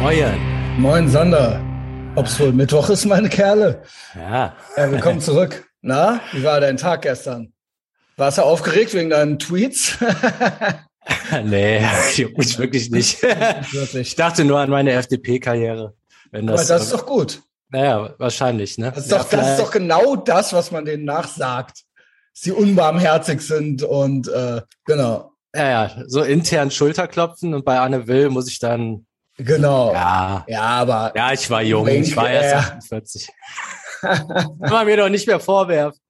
Moin. Moin Sander. Ob's wohl Mittwoch ist, meine Kerle. Ja. Ja, willkommen zurück. Na, wie war dein Tag gestern? Warst du aufgeregt wegen deinen Tweets? nee, mich wirklich nicht. Ich dachte nur an meine FDP-Karriere. Aber das, ist doch gut. naja, wahrscheinlich, ne? Das ist, doch, das ist doch genau das, was man denen nachsagt. Dass sie unbarmherzig sind und äh, genau. ja, ja, so intern Schulterklopfen und bei Anne Will muss ich dann, Genau. ja, Ja, aber ja, ich war jung, Wink, ich war erst ja. 48. Kann man mir doch nicht mehr vorwerfen.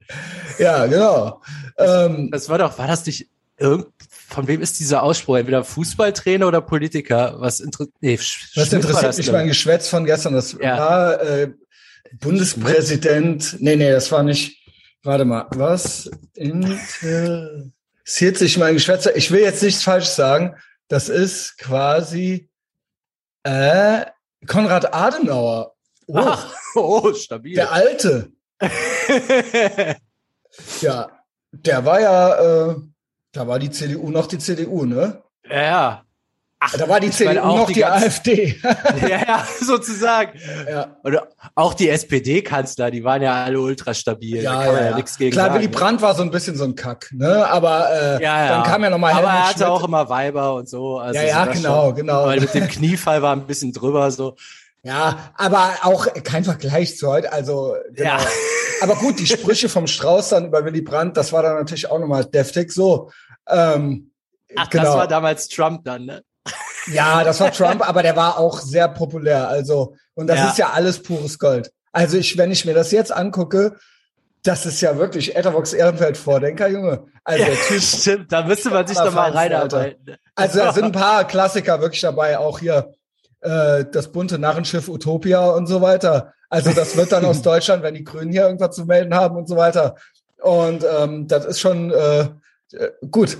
ja, genau. Ähm, Das war doch, war das nicht irgend, von wem ist dieser Ausspruch? Entweder Fußballtrainer oder Politiker? Was interessiert, nee, was interessiert mich mein. Geschwätz von gestern? Das Ja. war äh, Bundespräsident. Nee, nee, das war nicht. Warte mal, was interessiert sich mein Geschwätzer? Ich will jetzt nichts falsch sagen. Das ist quasi äh, Konrad Adenauer. Oh, Ach, oh, stabil. der Alte. Ja, der war ja, äh, da war die CDU noch die CDU, ne? ja, ja. Ach, Da war die CDU auch noch die die, AfD. ja, ja, sozusagen. ja. Oder auch die SPD-Kanzler, die waren ja alle ultra stabil. da Ja, kann ja, man ja, nichts gegen Klar, sagen. Willy Brandt war so ein bisschen so ein Kack, ne? Aber äh, ja, ja. dann kam ja nochmal Aber er hatte Schmidt. auch immer Weiber und so. Also Ja, ja, genau, schon. genau. Aber mit dem Kniefall war ein bisschen drüber so. Ja, aber auch kein Vergleich zu heute. Also, genau. Ja. aber gut, die Sprüche vom Strauß dann über Willy Brandt, das war dann natürlich auch nochmal deftig. So, ähm, Ach, genau. das war damals Trump dann, ne? Ja, das war Trump, aber der war auch sehr populär. Also, und das Ja. ist ja alles pures Gold. Also ich, wenn ich mir das jetzt angucke, das ist ja wirklich Etherbox Ehrenfeld Vordenker, Junge. Also der Typ, Stimmt, da müsste man sich doch mal reinarbeiten. Also da sind ein paar Klassiker wirklich dabei, auch hier äh, das bunte Narrenschiff Utopia und so weiter. Also das wird dann aus Deutschland, wenn die Grünen hier irgendwas zu melden haben und so weiter. Und ähm, das ist schon äh, äh, gut.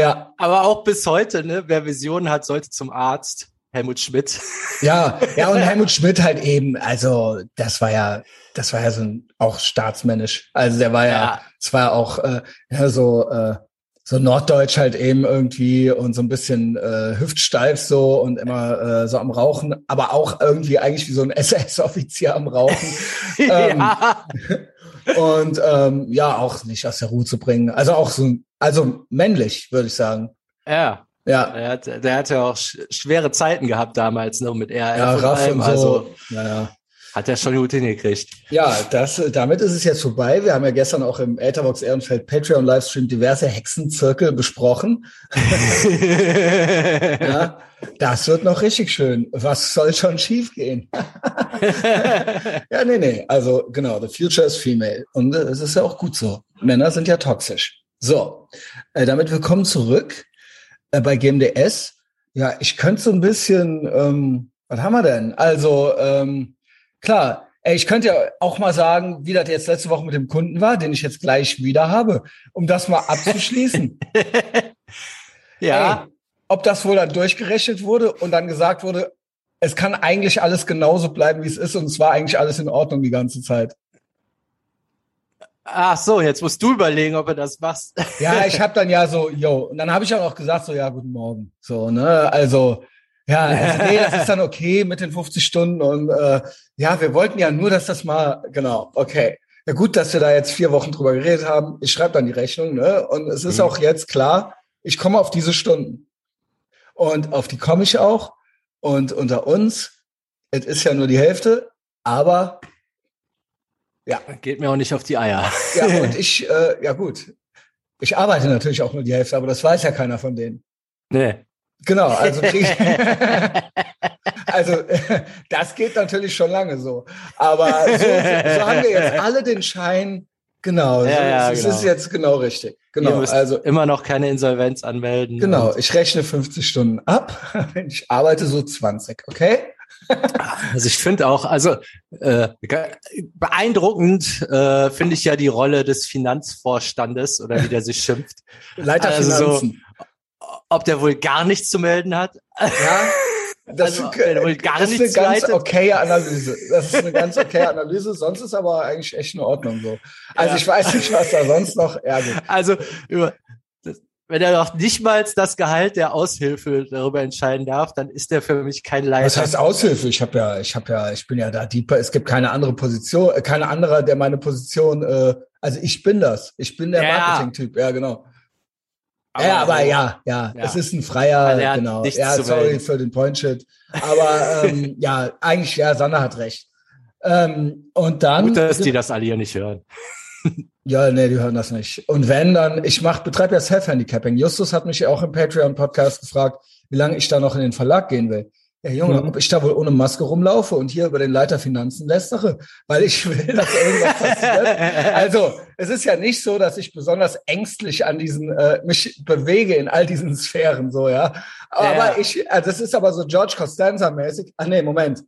Ja, Aber auch bis heute, ne? Wer Visionen hat, sollte zum Arzt. Helmut Schmidt. ja, ja und Helmut Schmidt halt eben. Also das war ja, das war ja so ein, auch staatsmännisch. Also der war ja, Ja. es war auch äh, ja, so äh, so norddeutsch halt eben irgendwie und so ein bisschen äh, hüftsteif so und immer äh, so am Rauchen, aber auch irgendwie eigentlich wie so ein SS-Offizier am Rauchen Ähm, ja. und ähm, ja auch nicht aus der Ruhe zu bringen. Also auch so, also männlich würde ich sagen. ja. Ja, Der hat, der hat ja auch sch schwere Zeiten gehabt damals, ne? Mit RAF ja, und Raff allem. und so. Also ja, ja. hat er schon gut hingekriegt. Ja, das, damit ist es jetzt vorbei. Wir haben ja gestern auch im Etherbox Ehrenfeld Patreon Livestream diverse Hexenzirkel besprochen. Ja, das wird noch richtig schön. Was soll schon schiefgehen? ja, nee, nee. Also genau, the future is female. Und äh, es ist ja auch gut so. Männer sind ja toxisch. So, äh, damit willkommen zurück äh, bei GMDS. Ja, ich könnte so ein bisschen, ähm, was haben wir denn? Also, ähm, klar, ey, ich könnte ja auch mal sagen, wie das jetzt letzte Woche mit dem Kunden war, den ich jetzt gleich wieder habe, um das mal abzuschließen. ja. Ey, ob das wohl dann durchgerechnet wurde und dann gesagt wurde, es kann eigentlich alles genauso bleiben, wie es ist und es war eigentlich alles in Ordnung die ganze Zeit. Ach so, jetzt musst du überlegen, ob du das machst. Ja, ich habe dann ja so, yo, und dann habe ich auch noch gesagt so, ja, guten Morgen. So, ne, also ja, also, nee, das ist dann okay mit den 50 Stunden und äh, ja, wir wollten ja nur, dass das mal, genau, okay. Ja gut, dass wir da jetzt vier Wochen drüber geredet haben. Ich schreibe dann die Rechnung, ne? Und es ist Mhm. auch jetzt klar, ich komme auf diese Stunden. Und auf die komme ich auch. Und unter uns, es ist ja nur die Hälfte, aber Geht mir auch nicht auf die Eier. ja, und ich, äh, ja gut. Ich arbeite natürlich auch nur die Hälfte, aber das weiß ja keiner von denen. Nee. Genau, also krieg ich, also das geht natürlich schon lange so. Aber so, so haben wir jetzt alle den Schein, genau, Ja, so, ja, es genau. ist jetzt genau richtig. Genau, also immer noch keine Insolvenz anmelden. genau, ich rechne 50 Stunden ab, ich arbeite so 20, okay? Also ich finde auch, also äh, beeindruckend äh, finde ich ja die Rolle des Finanzvorstandes oder wie der sich schimpft. Leiter Also so- Finanzen. Ob der wohl gar nichts zu melden hat? Ja, das, Also, wohl gar das ist eine ganz leitet. okaye Analyse. Das ist eine ganz okaye Analyse. Sonst ist aber eigentlich echt in Ordnung so. Also Ja. ich weiß nicht, was da sonst noch. Gut. Also über, wenn er noch nicht mal das Gehalt der Aushilfe darüber entscheiden darf, dann ist er für mich kein Leiter. Was heißt Aushilfe? Ich habe ja, ich habe ja, ich bin ja da deeper. Es gibt keine andere Position, äh, keine andere, der meine Position. Äh, also ich bin das. Ich bin der Ja. Marketing-Typ. Ja, genau. Aber ja, aber so- ja, ja, Ja. es ist ein freier, Also genau. Ja, sorry für den Point-Shit. Aber ähm, ja, eigentlich, ja, Sander hat recht. Ähm, und dann. Gut, dass die das alle hier nicht hören. Ja, nee, die hören das nicht. Und wenn dann, ich mach, betreibe ja Self-Handicapping. Justus hat mich auch im Patreon-Podcast gefragt, wie lange ich da noch in den Verlag gehen will. Ja, Junge, Mhm. ob ich da wohl ohne Maske rumlaufe und hier über den Leiter Finanzen lästere, weil ich will, dass irgendwas passiert. Also, es ist ja nicht so, dass ich besonders ängstlich an diesen, äh, mich bewege in all diesen Sphären, so, ja. Aber Ja. ich, also, das ist aber so George Costanza-mäßig. Ah, nee, Moment.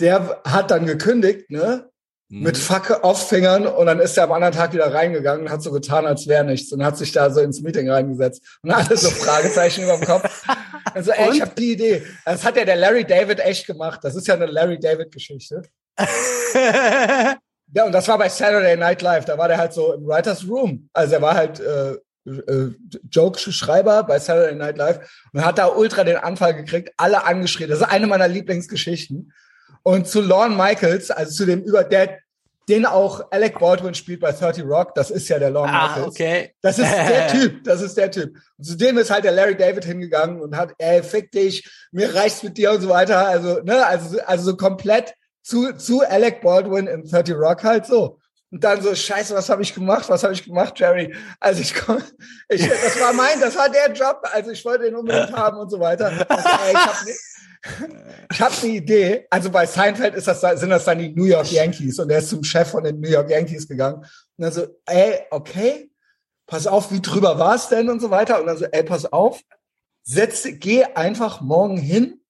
Der hat dann gekündigt, ne? Mhm. mit Facke auf Fingern und dann ist er am anderen Tag wieder reingegangen und hat so getan, als wäre nichts und hat sich da so ins Meeting reingesetzt und hatte so Fragezeichen über dem Kopf. Also, ey, ich Und? habe die Idee. Das hat ja der Larry David echt gemacht. Das ist ja eine Larry David Geschichte. Ja, und das war bei Saturday Night Live. Da war der halt so im Writers Room. Also er war halt äh, äh, Joke-Schreiber bei Saturday Night Live und hat da ultra den Anfall gekriegt, alle angeschrien. Das ist eine meiner Lieblingsgeschichten. Und zu Lorne Michaels, also zu dem über der, den auch Alec Baldwin spielt bei 30 Rock, das ist ja der Lorne ah, Michaels. okay. Das ist der Typ, das ist der Typ. Und zu dem ist halt der Larry David hingegangen und hat, ey, fick dich, mir reicht's mit dir und so weiter. Also, ne, also, also so komplett zu, zu Alec Baldwin in 30 Rock halt so. Und dann so, scheiße, was habe ich gemacht? Was habe ich gemacht, Jerry? Also ich ich, das war mein, das war der Job. Also ich wollte den unbedingt haben und so weiter. Also, ich habe ich hab eine Idee. Also bei Seinfeld ist das, sind das dann die New York Yankees und er ist zum Chef von den New York Yankees gegangen. Und dann so, ey, okay, pass auf, wie drüber war es denn und so weiter. Und dann so, ey, pass auf, setz, geh einfach morgen hin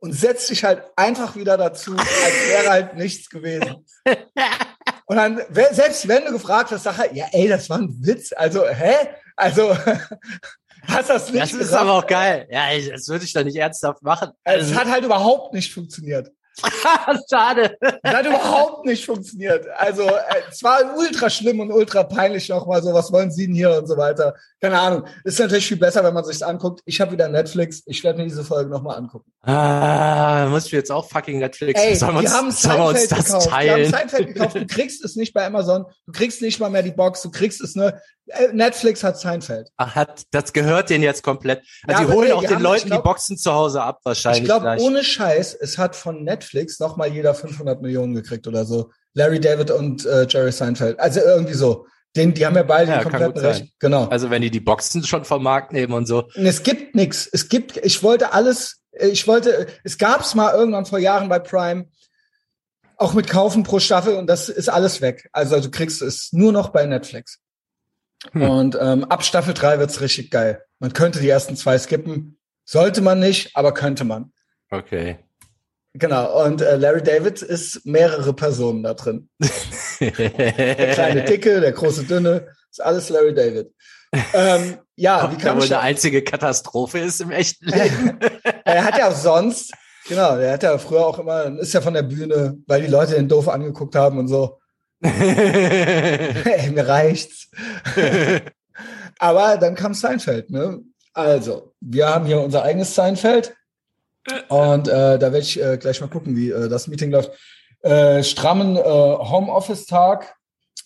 und setz dich halt einfach wieder dazu, als wäre halt nichts gewesen. Und dann, selbst wenn du gefragt hast, sag halt, ja, ey, das war ein Witz. Also, hä? Also, hast das nicht Das ist gerafft? aber auch geil. Ja, ich- das würde ich doch nicht ernsthaft machen. Es hat halt überhaupt nicht funktioniert. Schade. Es hat überhaupt nicht funktioniert. Also äh, es war ultra schlimm und ultra peinlich nochmal so, was wollen Sie denn hier und so weiter. Keine Ahnung. Ist natürlich viel besser, wenn man sich's anguckt. Ich habe wieder Netflix. Ich werde mir diese Folge nochmal angucken. Ah, muss ich jetzt auch fucking Netflix. Ey, sollen wir uns, haben sollen wir uns das gekauft. Die haben teilen? Seinfeld gekauft. Du kriegst es nicht bei Amazon. Du kriegst nicht mal mehr die Box. Du kriegst es nur. Äh, Netflix hat Seinfeld. Ach, hat, das gehört denen jetzt komplett. Ja, Also die aber holen nee, auch die den haben- Leuten glaub- die Boxen zu Hause ab wahrscheinlich. Ich glaube, ohne Scheiß, es hat von Netflix nochmal jeder 500 Millionen gekriegt oder so. Larry David und äh, Jerry Seinfeld. Also irgendwie so. Den, die haben ja beide Ja, den kompletten. Recht. Genau. Also wenn die die Boxen schon vom Markt nehmen und so. Und es gibt nichts. Es gibt, ich wollte alles, ich wollte, es gab's mal irgendwann vor Jahren bei Prime, auch mit Kaufen pro Staffel und das ist alles weg. Also du kriegst es nur noch bei Netflix. Hm. Und ähm, ab Staffel 3 wird's richtig geil. Man könnte die ersten zwei skippen. Sollte man nicht, aber könnte man. Okay. Genau. Und äh, Larry David ist mehrere Personen da drin. Der kleine Dicke, der große Dünne, ist alles Larry David. Ähm, ja, wie kann wohl ich eine einzige Katastrophe ist im echten Leben. Er hat ja auch sonst, genau, der hat ja früher auch immer, ist ja von der Bühne, weil die Leute den doof angeguckt haben und so. Ey, mir reicht's. Aber dann kam Seinfeld, ne? Also, wir haben hier unser eigenes Seinfeld. Und äh, da werde ich äh, gleich mal gucken, wie äh, das Meeting läuft. Äh, strammen äh, Homeoffice-Tag.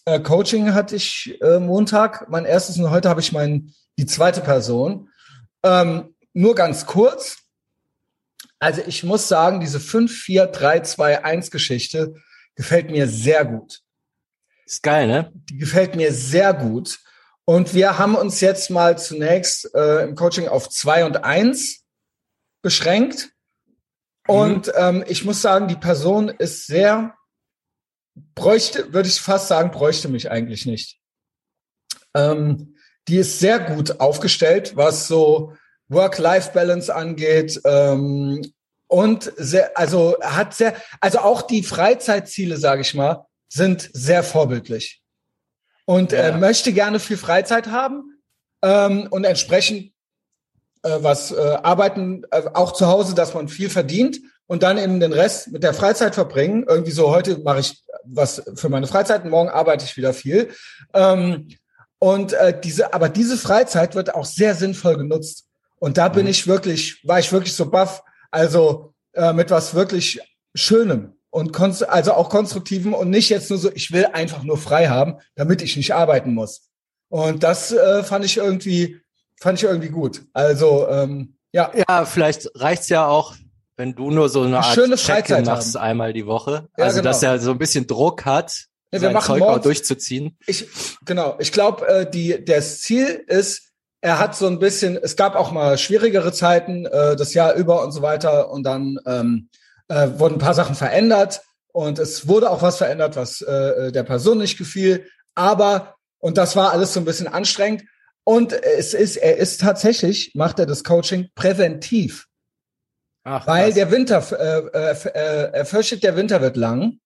Äh, Coaching hatte ich äh, Montag, mein erstes und heute habe ich mein, die zweite Person. Ähm, nur ganz kurz. Also ich muss sagen, diese 5-4-3-2-1-Geschichte gefällt mir sehr gut. Ist geil, ne? Die gefällt mir sehr gut. Und wir haben uns jetzt mal zunächst äh, im Coaching auf zwei und eins beschränkt. Und ähm, ich muss sagen, die Person ist sehr, bräuchte, würde ich fast sagen, bräuchte mich eigentlich nicht. Ähm, die ist sehr gut aufgestellt, was so Work-Life-Balance angeht. Ähm, und sehr, also hat sehr, also auch die Freizeitziele, sage ich mal, sind sehr vorbildlich. Und Ja. äh, möchte gerne viel Freizeit haben ähm, und entsprechend äh, was äh, arbeiten, äh, auch zu Hause, dass man viel verdient und dann eben den Rest mit der Freizeit verbringen. Irgendwie so, heute mache ich was für meine Freizeit, morgen arbeite ich wieder viel. Ähm, Und äh, diese, aber diese Freizeit wird auch sehr sinnvoll genutzt. Und da bin mhm. ich wirklich, war ich wirklich so baff. Also äh, mit was wirklich Schönem und also auch konstruktivem und nicht jetzt nur so, ich will einfach nur frei haben, damit ich nicht arbeiten muss. Und das äh, fand ich irgendwie, fand ich irgendwie gut. Also ähm, ja. Ja, vielleicht reicht's ja auch, wenn du nur so eine, Art schöne Freizeit machst haben. einmal die Woche. Ja, also genau. dass er so ein bisschen Druck hat ja, wir machen Zeug morgens, auch durchzuziehen. Ich, genau, ich glaube, äh, die, das Ziel ist, er hat so ein bisschen, es gab auch mal schwierigere Zeiten, äh, das Jahr über und so weiter. Und dann ähm, äh, wurden ein paar Sachen verändert und es wurde auch was verändert, was äh, der Person nicht gefiel. Aber, und das war alles so ein bisschen anstrengend. Und es ist, er ist tatsächlich, macht er das Coaching präventiv. Ach, weil was? der Winter, äh, äh, äh, er fürchtet, der Winter wird lang.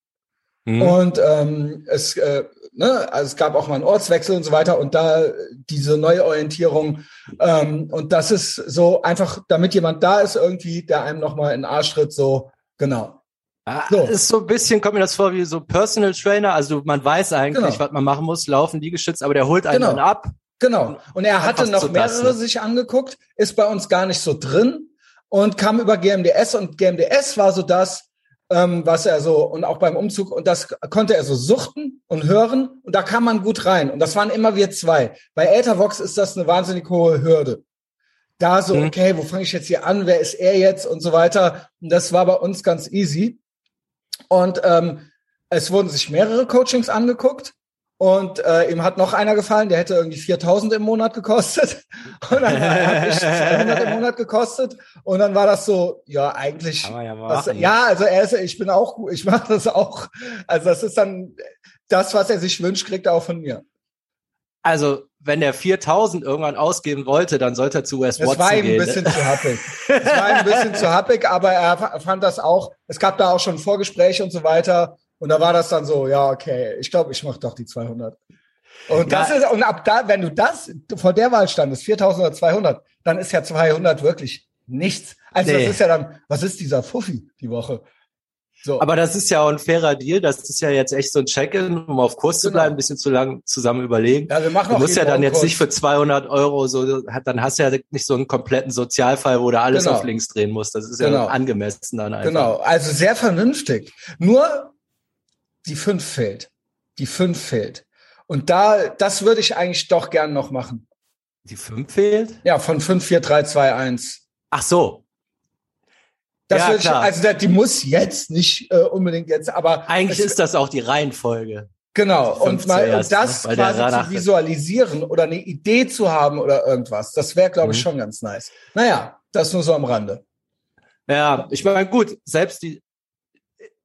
Mhm. Und ähm, es, äh, ne, also es gab auch mal einen Ortswechsel und so weiter und da diese Neuorientierung. Ähm, und das ist so einfach, damit jemand da ist irgendwie, der einem nochmal in den Arsch tritt, so, genau. Ah, so. Ist so ein bisschen, kommt mir das vor wie so Personal Trainer. Also man weiß eigentlich, genau. was man machen muss, laufen, die geschützt, aber der holt einen genau. dann ab. Genau. Und er hatte noch mehrere das, ne? sich angeguckt, ist bei uns gar nicht so drin und kam über GMDS und GMDS war so das, ähm, was er so und auch beim Umzug und das konnte er so suchten und hören und da kam man gut rein und das waren immer wir zwei. Bei Ethervox ist das eine wahnsinnig hohe Hürde. Da so, mhm. okay, wo fange ich jetzt hier an? Wer ist er jetzt und so weiter? Und das war bei uns ganz easy. Und ähm, es wurden sich mehrere Coachings angeguckt und äh, ihm hat noch einer gefallen, der hätte irgendwie 4000 im Monat gekostet. Und dann habe ich 200 im Monat gekostet. Und dann war das so, ja, eigentlich. Ja, was, ja, also er ist, ich bin auch gut, ich mache das auch. Also das ist dann das, was er sich wünscht, kriegt er auch von mir. Also, wenn er 4000 irgendwann ausgeben wollte, dann sollte er zu Wes Watson gehen. Es war ihm ein bisschen ne? zu happig. Es war ihm ein bisschen zu happig, aber er fand das auch, es gab da auch schon Vorgespräche und so weiter. Und da war das dann so, ja, okay, ich glaube, ich mache doch die 200. Und das ist, und ab da, wenn du das vor der Wahl standest, 4000 oder 200, dann ist ja 200 wirklich nichts. Also nee. das ist ja dann, was ist dieser Fuffi die Woche? So. Aber das ist ja auch ein fairer Deal. Das ist ja jetzt echt so ein Check-in, um auf Kurs genau. zu bleiben, ein bisschen zu lang zusammen überlegen. Ja, wir machen du musst ja dann jetzt Kurs. nicht für 200 Euro so, dann hast du ja nicht so einen kompletten Sozialfall, wo du alles genau. auf links drehen musst. Das ist genau. ja angemessen dann einfach. Genau, also sehr vernünftig. Nur die fünf fehlt. Die fünf fehlt. Und da, das würde ich eigentlich doch gern noch machen. Die fünf fehlt? Ja, von 5, 4, 3, 2, 1. Ach so. Das ja, würde ich, also die muss jetzt nicht äh, unbedingt jetzt, aber eigentlich ist das auch die Reihenfolge. Genau. Und mal zuerst, das ne? quasi zu visualisieren oder eine Idee zu haben oder irgendwas, das wäre, glaube ich, mhm. schon ganz nice. Naja, das nur so am Rande. Ja, ich meine, gut, selbst die,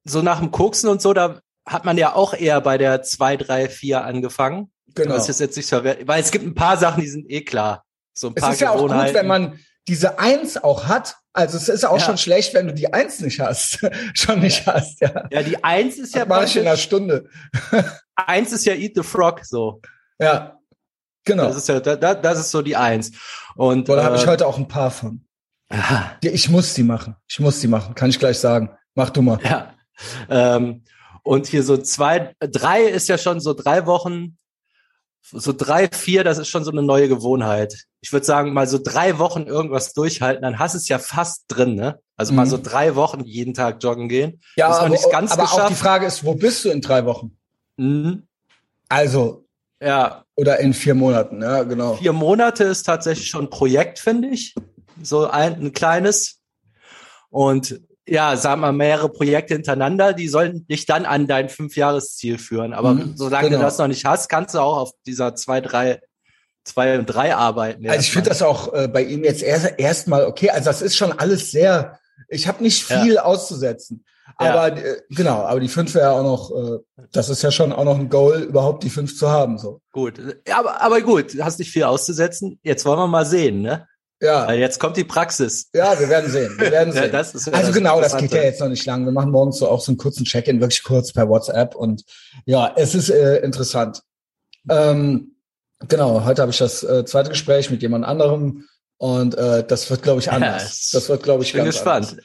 so nach dem Koksen und so, da hat man ja auch eher bei der 2, 3, 4 angefangen. Genau. Das ist jetzt nicht so, weil es gibt ein paar Sachen, die sind eh klar. So ein paar es ist ja auch gut, wenn man diese Eins auch hat. Also es ist auch ja. schon schlecht, wenn du die Eins nicht hast, schon nicht hast, ja. Ja, die Eins ist ja. Mach ich in einer Stunde. Eins ist ja Eat the Frog, so. Ja, genau. Das ist ja, das, das ist so die Eins. Und da äh, habe ich heute auch ein paar von. Aha. Ich muss die machen. Ich muss die machen. Kann ich gleich sagen. Mach du mal. Ja. Ähm, und hier so zwei, drei ist ja schon so drei Wochen, so drei, vier, das ist schon so eine neue Gewohnheit. Ich würde sagen, mal so drei Wochen irgendwas durchhalten, dann hast du es ja fast drin, ne? Also mhm. mal so mhm. drei Wochen jeden Tag joggen gehen. Ja, aber, nicht ganz aber auch die Frage ist, wo bist du in drei Wochen? Mhm. Also. Ja. Oder in vier Monaten, ja, genau. Vier Monate ist tatsächlich schon ein Projekt, finde ich. So ein, ein kleines. Und ja, sagen wir mehrere Projekte hintereinander, die sollen dich dann an dein Fünfjahresziel führen. Aber mhm, solange genau. du das noch nicht hast, kannst du auch auf dieser zwei, drei, zwei und drei arbeiten. Also ich finde das auch äh, bei ihm jetzt erst erstmal okay. Also das ist schon alles sehr. Ich habe nicht viel ja. auszusetzen. Aber ja. äh, genau, aber die fünf wäre auch noch, äh, das ist ja schon auch noch ein Goal, überhaupt die fünf zu haben. So. Gut, aber, aber gut, hast nicht viel auszusetzen. Jetzt wollen wir mal sehen, ne? Ja. Weil jetzt kommt die Praxis. Ja, wir werden sehen. Wir werden sehen. ja, das ist, also das genau, das geht ja jetzt noch nicht lang. Wir machen morgens so auch so einen kurzen Check-in, wirklich kurz per WhatsApp. Und ja, es ist äh, interessant. Ähm, genau, heute habe ich das äh, zweite Gespräch mit jemand anderem und äh, das wird, glaube ich, anders. das wird, glaube ich, ich bin gespannt.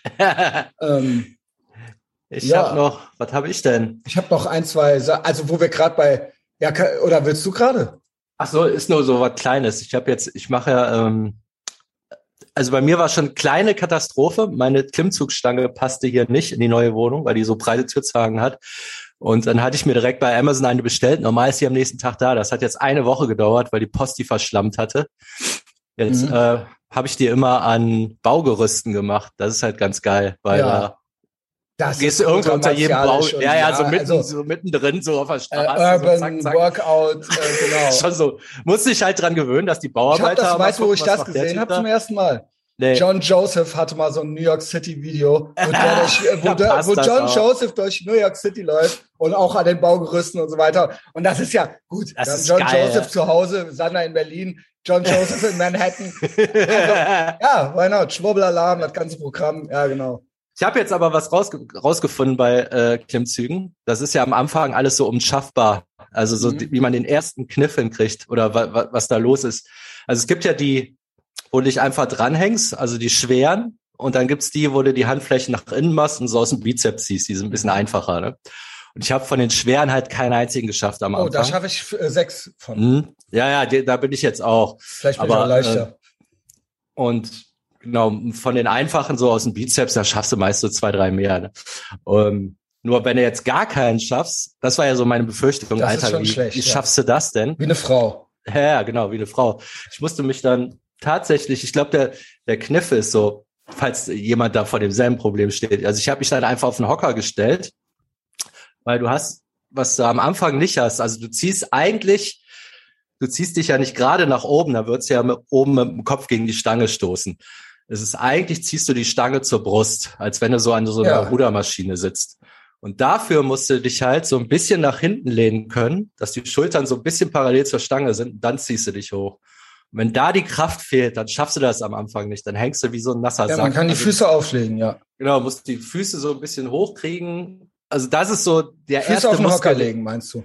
ähm, ich ja, habe noch, was habe ich denn? Ich habe noch ein, zwei, also wo wir gerade bei, ja, oder willst du gerade? Ach so, ist nur so was Kleines. Ich habe jetzt, ich mache ja, ähm, also bei mir war schon kleine Katastrophe. Meine Klimmzugstange passte hier nicht in die neue Wohnung, weil die so breite Türzagen hat. Und dann hatte ich mir direkt bei Amazon eine bestellt. Normal ist sie am nächsten Tag da. Das hat jetzt eine Woche gedauert, weil die Post die verschlammt hatte. Jetzt mhm. äh, habe ich die immer an Baugerüsten gemacht. Das ist halt ganz geil, weil ja. da das gehst du irgendwo unter jedem Bau, ja, ja, so, mitten, also, so mittendrin, so auf der Straße. Äh, Urban so zack, zack. Workout, äh, genau. Schon so. Muss dich halt dran gewöhnen, dass die Bauarbeiter. Ich hab das, weißt du, wo ich das gesehen habe zum ersten Mal? Nee. John Joseph hatte mal so ein New York City Video, wo, durch, wo, der, wo John auch. Joseph durch New York City läuft und auch an den Baugerüsten und so weiter. Und das ist ja gut. Das ist John geil, Joseph zu Hause, Sander in Berlin, John Joseph in Manhattan. also, ja, why not? Schwurbelalarm, das ganze Programm. Ja, genau. Ich habe jetzt aber was rausge rausgefunden bei äh, Klimmzügen. Das ist ja am Anfang alles so umschaffbar. Also so, mhm. wie man den ersten Kniff hinkriegt oder wa wa was da los ist. Also es gibt ja die wo du dich einfach dranhängst, also die schweren. Und dann gibt's die, wo du die Handflächen nach innen machst und so aus dem Bizeps ziehst. Die sind ein bisschen einfacher. Ne? Und ich habe von den schweren halt keinen einzigen geschafft am Anfang. Oh, da schaffe ich äh, sechs von. Mhm. Ja, ja, da bin ich jetzt auch. Vielleicht bin Aber, ich auch leichter. Äh, und genau, von den einfachen so aus dem Bizeps, da schaffst du meist so zwei, drei mehr. Ne? Um, nur wenn du jetzt gar keinen schaffst, das war ja so meine Befürchtung, das Alter, wie, schlecht, wie ja. schaffst du das denn? Wie eine Frau. Ja, genau, wie eine Frau. Ich musste mich dann tatsächlich, ich glaube, der, der Kniff ist so, falls jemand da vor demselben Problem steht. Also ich habe mich dann einfach auf den Hocker gestellt, weil du hast, was du am Anfang nicht hast. Also du ziehst eigentlich, du ziehst dich ja nicht gerade nach oben, da wird's ja mit, oben mit dem Kopf gegen die Stange stoßen. Es ist eigentlich, ziehst du die Stange zur Brust, als wenn du so an so einer ja. Rudermaschine sitzt. Und dafür musst du dich halt so ein bisschen nach hinten lehnen können, dass die Schultern so ein bisschen parallel zur Stange sind, dann ziehst du dich hoch. Und wenn da die Kraft fehlt, dann schaffst du das am Anfang nicht. Dann hängst du wie so ein nasser ja, Sack. Man kann die also, Füße auflegen, ja. Genau, musst die Füße so ein bisschen hochkriegen. Also das ist so der Füße erste auf den Hocker legen, meinst du?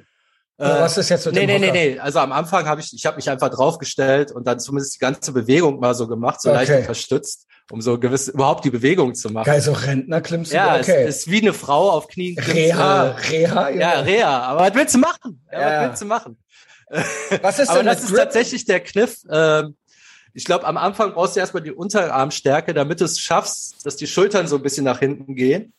Äh, was ist jetzt mit nee, dem nee, nee, nee. Also am Anfang habe ich, ich habe mich einfach draufgestellt und dann zumindest die ganze Bewegung mal so gemacht, so okay. leicht unterstützt, um so gewiss überhaupt die Bewegung zu machen. Geil, so Rentner klimmst du. Ja, okay. es ist wie eine Frau auf Knien. Reha, äh, Reha. Ja, ja, Reha. Aber was willst du machen? Ja, ja. Was willst du machen? Was ist Aber denn das ist tatsächlich der Kniff. Ähm, ich glaube, am Anfang brauchst du erstmal die Unterarmstärke, damit du es schaffst, dass die Schultern so ein bisschen nach hinten gehen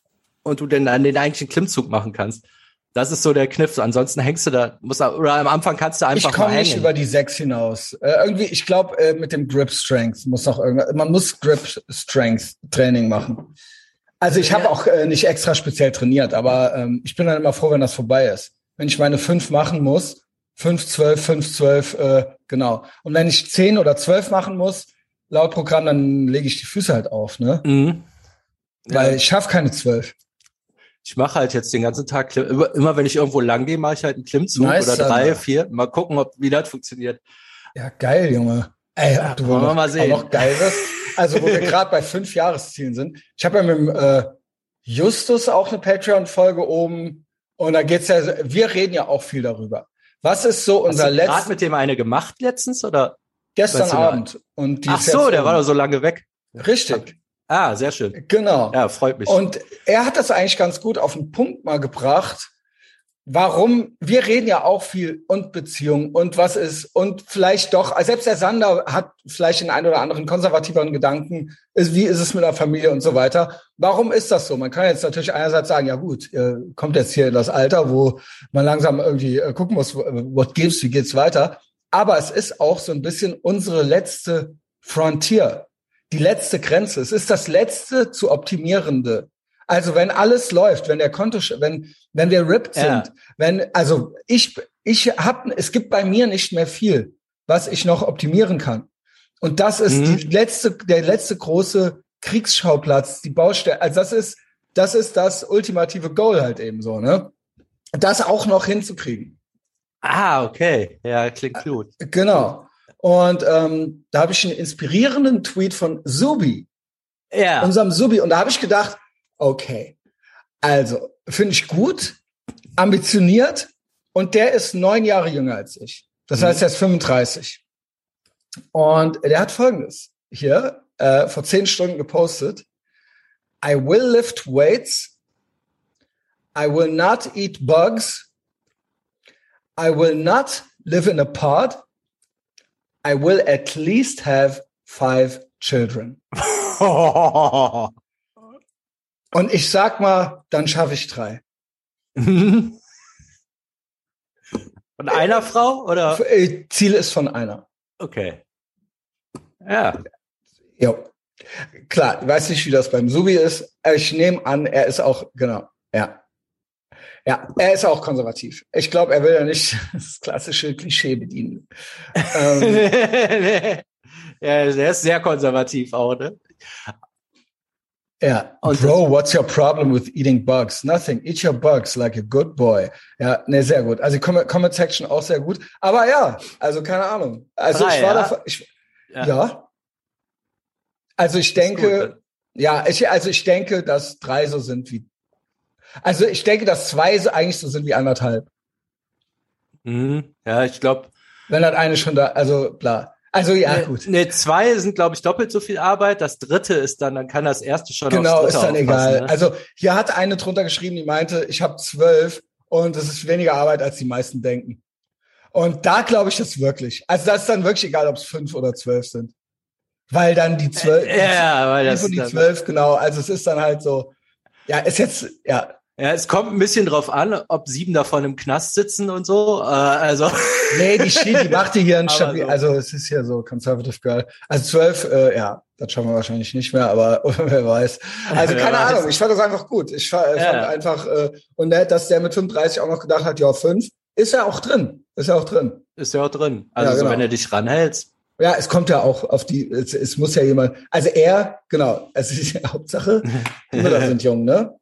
und du dann den eigentlichen Klimmzug machen kannst. Das ist so der Kniff. Ansonsten hängst du da, musst du, oder am Anfang kannst du einfach Ich komme nicht über die sechs hinaus. Äh, irgendwie, ich glaube, äh, mit dem Grip Strength muss noch irgendwas, man muss Grip Strength Training machen. Also ich habe auch äh, nicht extra speziell trainiert, aber ähm, ich bin dann immer froh, wenn das vorbei ist. Wenn ich meine fünf machen muss, 5, 12, 5, 12, äh, genau. Und wenn ich 10 oder 12 machen muss, laut Programm, dann lege ich die Füße halt auf, ne? Mhm. Weil ja. ich schaffe keine 12. Ich mache halt jetzt den ganzen Tag, immer, immer wenn ich irgendwo lang gehe, mache ich halt einen Klimmzug nice, oder drei, Alter. vier. Mal gucken, ob wie das funktioniert. Ja, geil, Junge. Ey, ja, du wollen wir mal sehen. Noch geiles. Also, wo wir gerade bei fünf Jahreszielen sind. Ich habe ja mit dem äh, Justus auch eine Patreon-Folge oben. Und da geht's ja, wir reden ja auch viel darüber. Was ist so unser letztes? Hast du mit dem eine gemacht letztens oder? Gestern Abend. Und die Ach so, der war doch so lange weg. Richtig. Ah, sehr schön. Genau. Ja, freut mich. Und er hat das eigentlich ganz gut auf den Punkt mal gebracht, warum, wir reden ja auch viel und Beziehung und was ist und vielleicht doch, selbst der Sander hat vielleicht den einen oder anderen konservativeren Gedanken, ist, wie ist es mit der Familie und so weiter. Warum ist das so? Man kann jetzt natürlich einerseits sagen, ja gut, ihr kommt jetzt hier in das Alter, wo man langsam irgendwie äh, gucken muss, what gives, wie geht's weiter. Aber es ist auch so ein bisschen unsere letzte Frontier, die letzte Grenze. Es ist das letzte zu optimierende. Also wenn alles läuft, wenn der Konto, wenn wenn wir ripped sind, ja. wenn also ich ich hab es gibt bei mir nicht mehr viel, was ich noch optimieren kann. Und das ist mhm. die letzte der letzte große Kriegsschauplatz, die Baustelle. Also das ist das ist das ultimative Goal halt eben so, ne? Das auch noch hinzukriegen. Ah, okay. Ja, klingt gut. Genau. Und ähm, da habe ich einen inspirierenden Tweet von Subi. Ja. Unserem Subi. Und da habe ich gedacht, Okay. Also, finde ich gut, ambitioniert und der ist neun Jahre jünger als ich. Das mhm. heißt, er ist 35. Und der hat folgendes hier äh, vor zehn Stunden gepostet. I will lift weights. I will not eat bugs. I will not live in a pod. I will at least have five children. Und ich sag mal, dann schaffe ich drei. Von einer Frau oder? Äh, Ziel ist von einer. Okay. Ja. Ja. Klar, ich weiß nicht, wie das beim Subi ist. Ich nehme an, er ist auch, genau, ja. Ja, er ist auch konservativ. Ich glaube, er will ja nicht das klassische Klischee bedienen. ähm, ja, der ist sehr konservativ auch, ne? Ja. Und Bro, what's your problem with eating bugs? Nothing. Eat your bugs like a good boy. Ja, ne, sehr gut. Also die Comment Section auch sehr gut. Aber ja, also keine Ahnung. Also Drei, ich war ja? da, ich, ja. ja. Also ich denke, gut, ja, ich, also ich denke, dass drei so sind wie, also ich denke, dass zwei so eigentlich so sind wie anderthalb. Mhm. Ja, ich glaube. Wenn hat eine schon da, also klar. Also ja, nee, gut. Nee, zwei sind, glaube ich, doppelt so viel Arbeit. Das dritte ist dann, dann kann das erste schon Genau, ist dann egal. Ne? Also hier hat eine drunter geschrieben, die meinte, ich habe zwölf und es ist weniger Arbeit, als die meisten denken. Und da glaube ich das wirklich. Also das ist dann wirklich egal, ob es fünf oder zwölf sind. Weil dann die zwölf, ja, weil das und die zwölf, genau. Also es ist dann halt so, ja, ist jetzt, ja, ja, es kommt ein bisschen drauf an, ob sieben davon im Knast sitzen und so. Äh, also nee, die, die macht hier ein Stabil, so. also es ist ja so Conservative Girl. Also zwölf, äh, ja, das schauen wir wahrscheinlich nicht mehr, aber wer weiß. Also keine weiß. Ahnung, ich fand das einfach gut. Ich fand, ja. fand einfach äh, und nett, dass der mit 35 auch noch gedacht hat, ja fünf, ist ja auch drin, ist ja auch drin. Ist ja auch drin. Also ja, genau. so, wenn du dich ranhältst. Ja, es kommt ja auch auf die, es, es muss ja jemand, also er, genau, es ist die Hauptsache, Kinder sind jung, ne?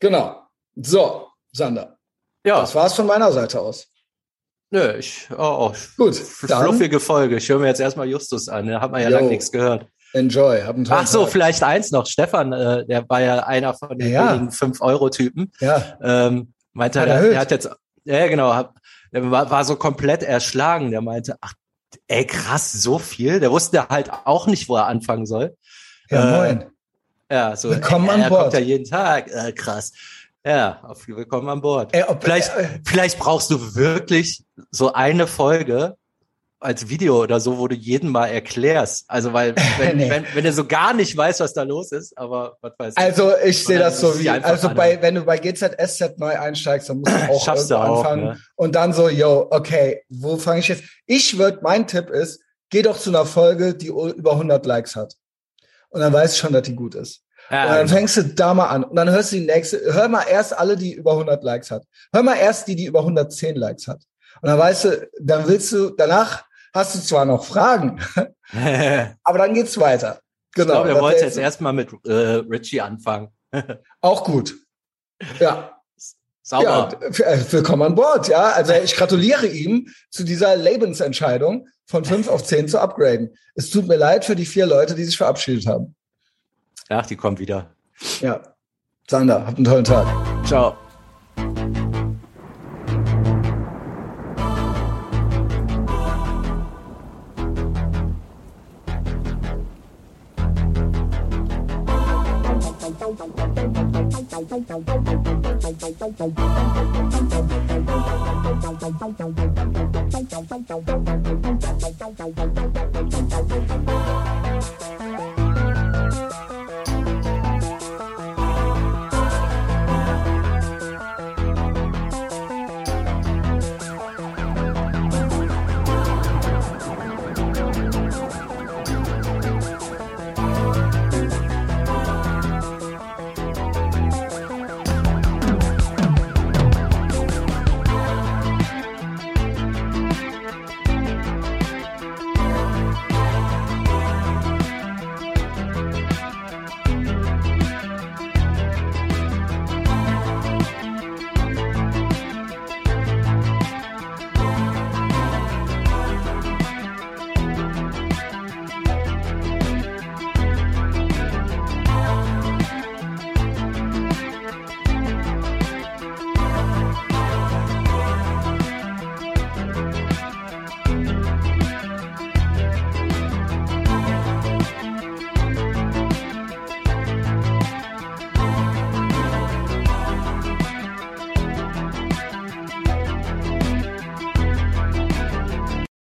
Genau. So, Sander. Ja. Das war's von meiner Seite aus. Nö, ich oh, oh Gut. Fluffige Folge. Ich höre mir jetzt erstmal Justus an. Da hat man ja lange nichts gehört. Enjoy. Hab einen Ach so, Tag. vielleicht eins noch. Stefan, äh, der war ja einer von den ja. wenigen 5-Euro-Typen. Ja. Ähm, meinte, er, er hat jetzt, ja genau, hab, der war, war so komplett erschlagen. Der meinte, ach, ey, krass, so viel. Der wusste halt auch nicht, wo er anfangen soll. Ja, äh, moin. Ja, so. Willkommen er, an Bord. kommt ja jeden Tag. Äh, krass. Ja, auf willkommen an Bord. Ey, ob, vielleicht, äh, vielleicht brauchst du wirklich so eine Folge als Video oder so, wo du jeden mal erklärst. Also weil wenn, nee. wenn, wenn du so gar nicht weißt, was da los ist, aber was weiß ich. Also ich sehe das so wie, also bei, wenn du bei GZSZ neu einsteigst, dann musst du auch Schaffst irgendwo auch, anfangen ne? und dann so, yo, okay, wo fange ich jetzt? Ich würde, mein Tipp ist, geh doch zu einer Folge, die über 100 Likes hat. Und dann weißt du schon, dass die gut ist. Ja, und dann genau. fängst du da mal an und dann hörst du die nächste, hör mal erst alle, die über 100 Likes hat. Hör mal erst die, die über 110 Likes hat. Und dann weißt du, dann willst du, danach hast du zwar noch Fragen, aber dann geht's weiter. Genau. Ich glaube, er wollte jetzt erstmal mit äh, Richie anfangen. auch gut. Ja. Sauber. Ja, äh, willkommen an Bord, ja. Also ich gratuliere ihm zu dieser Lebensentscheidung, von fünf auf zehn zu upgraden. Es tut mir leid für die vier Leute, die sich verabschiedet haben. Ach, die kommt wieder. Ja. Sander, habt einen tollen Tag. Ciao. Thank you.